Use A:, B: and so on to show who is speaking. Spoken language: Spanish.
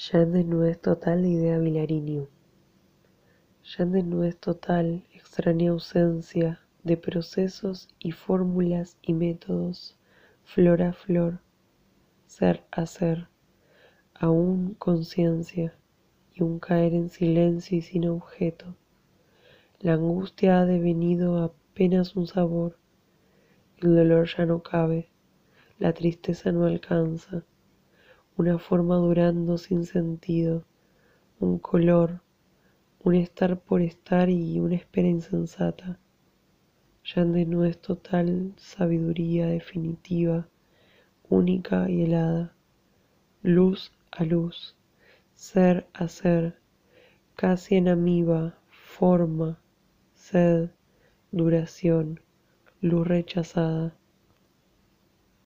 A: Ya en desnudez total de idea Vilariño. Ya en desnudez total, extraña ausencia de procesos y fórmulas y métodos, flor a flor, ser a ser, aún conciencia y un caer en silencio y sin objeto. La angustia ha devenido apenas un sabor, el dolor ya no cabe, la tristeza no alcanza una forma durando sin sentido, un color, un estar por estar y una espera insensata. Ya no es total sabiduría definitiva, única y helada, luz a luz, ser a ser, casi en amiba, forma, sed, duración, luz rechazada.